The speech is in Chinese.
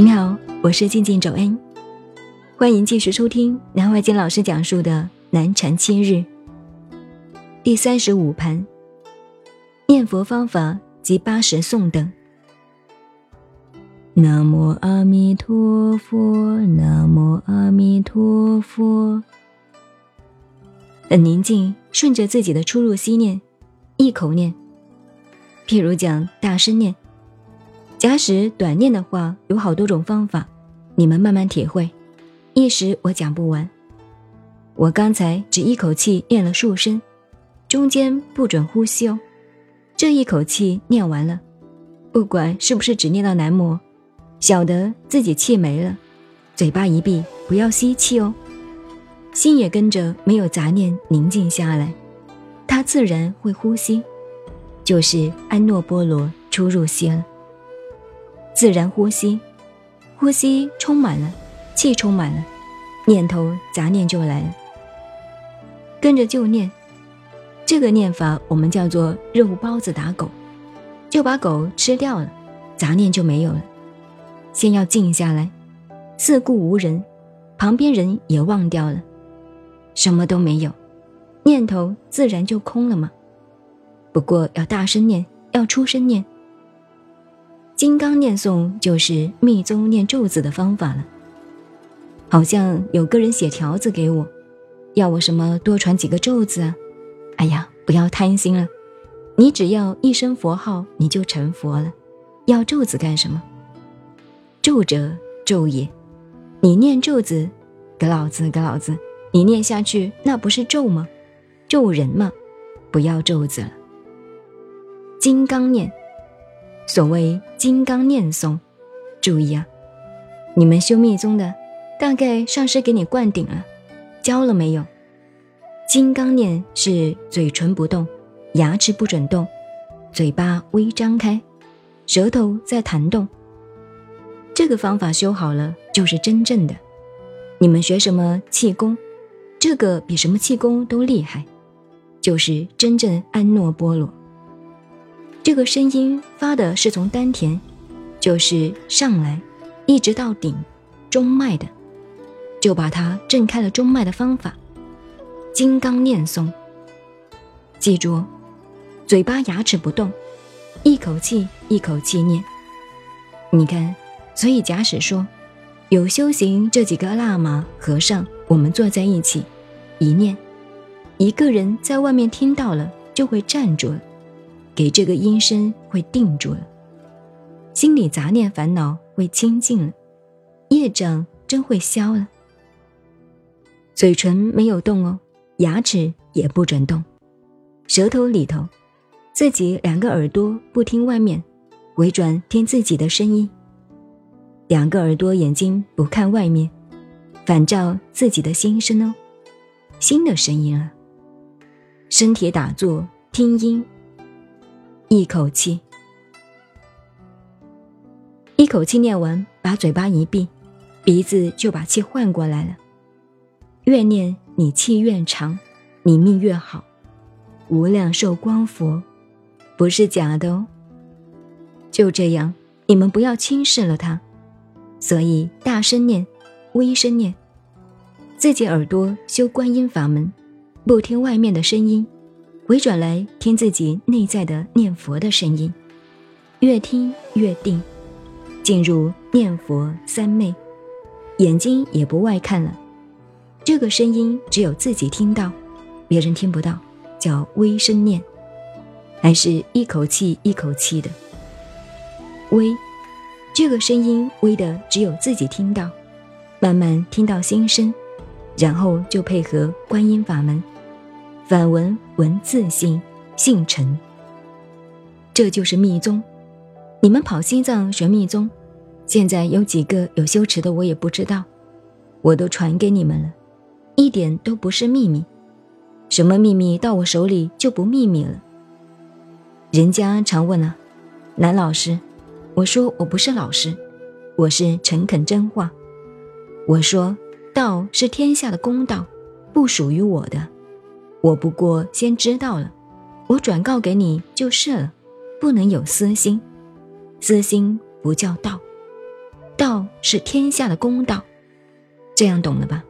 您好，我是静静周恩，欢迎继续收听南怀瑾老师讲述的《南禅七日》第三十五盘念佛方法及八十颂等。南无阿弥陀佛，南无阿弥陀佛。很宁静，顺着自己的出入心念，一口念。譬如讲大声念。假使短念的话，有好多种方法，你们慢慢体会。一时我讲不完。我刚才只一口气念了数声，中间不准呼吸哦。这一口气念完了，不管是不是只念到南摩，晓得自己气没了，嘴巴一闭，不要吸气哦。心也跟着没有杂念宁静下来，它自然会呼吸，就是安诺波罗出入息了。自然呼吸，呼吸充满了，气充满了，念头杂念就来了。跟着就念，这个念法我们叫做肉包子打狗，就把狗吃掉了，杂念就没有了。先要静下来，四顾无人，旁边人也忘掉了，什么都没有，念头自然就空了嘛。不过要大声念，要出声念。金刚念诵就是密宗念咒子的方法了。好像有个人写条子给我，要我什么多传几个咒子啊？哎呀，不要贪心了，你只要一声佛号，你就成佛了。要咒子干什么？咒者咒也，你念咒子，给老子给老子，你念下去那不是咒吗？咒人吗？不要咒子了，金刚念。所谓金刚念诵，注意啊！你们修密宗的，大概上师给你灌顶了，教了没有？金刚念是嘴唇不动，牙齿不准动，嘴巴微张开，舌头在弹动。这个方法修好了，就是真正的。你们学什么气功？这个比什么气功都厉害，就是真正安诺波罗。这个声音发的是从丹田，就是上来，一直到顶，中脉的，就把它震开了中脉的方法。金刚念诵，记住，嘴巴牙齿不动，一口气一口气念。你看，所以假使说有修行这几个喇嘛和尚，我们坐在一起，一念，一个人在外面听到了，就会站住了。给这个音声会定住了，心里杂念烦恼会清净了，业障真会消了。嘴唇没有动哦，牙齿也不准动，舌头里头，自己两个耳朵不听外面，回转听自己的声音。两个耳朵眼睛不看外面，反照自己的心声哦，心的声音啊。身体打坐听音。一口气，一口气念完，把嘴巴一闭，鼻子就把气换过来了。越念你气越长，你命越好。无量寿光佛，不是假的哦。就这样，你们不要轻视了他。所以大声念，微声念，自己耳朵修观音法门，不听外面的声音。回转来听自己内在的念佛的声音，越听越定，进入念佛三昧，眼睛也不外看了。这个声音只有自己听到，别人听不到，叫微声念，还是一口气一口气的微。这个声音微的只有自己听到，慢慢听到心声，然后就配合观音法门。反文文字性性陈，这就是密宗。你们跑西藏学密宗，现在有几个有修持的，我也不知道。我都传给你们了，一点都不是秘密。什么秘密到我手里就不秘密了。人家常问啊，男老师，我说我不是老师，我是诚恳真话。我说道是天下的公道，不属于我的。我不过先知道了，我转告给你就是了，不能有私心，私心不叫道。道是天下的公道，这样懂了吧？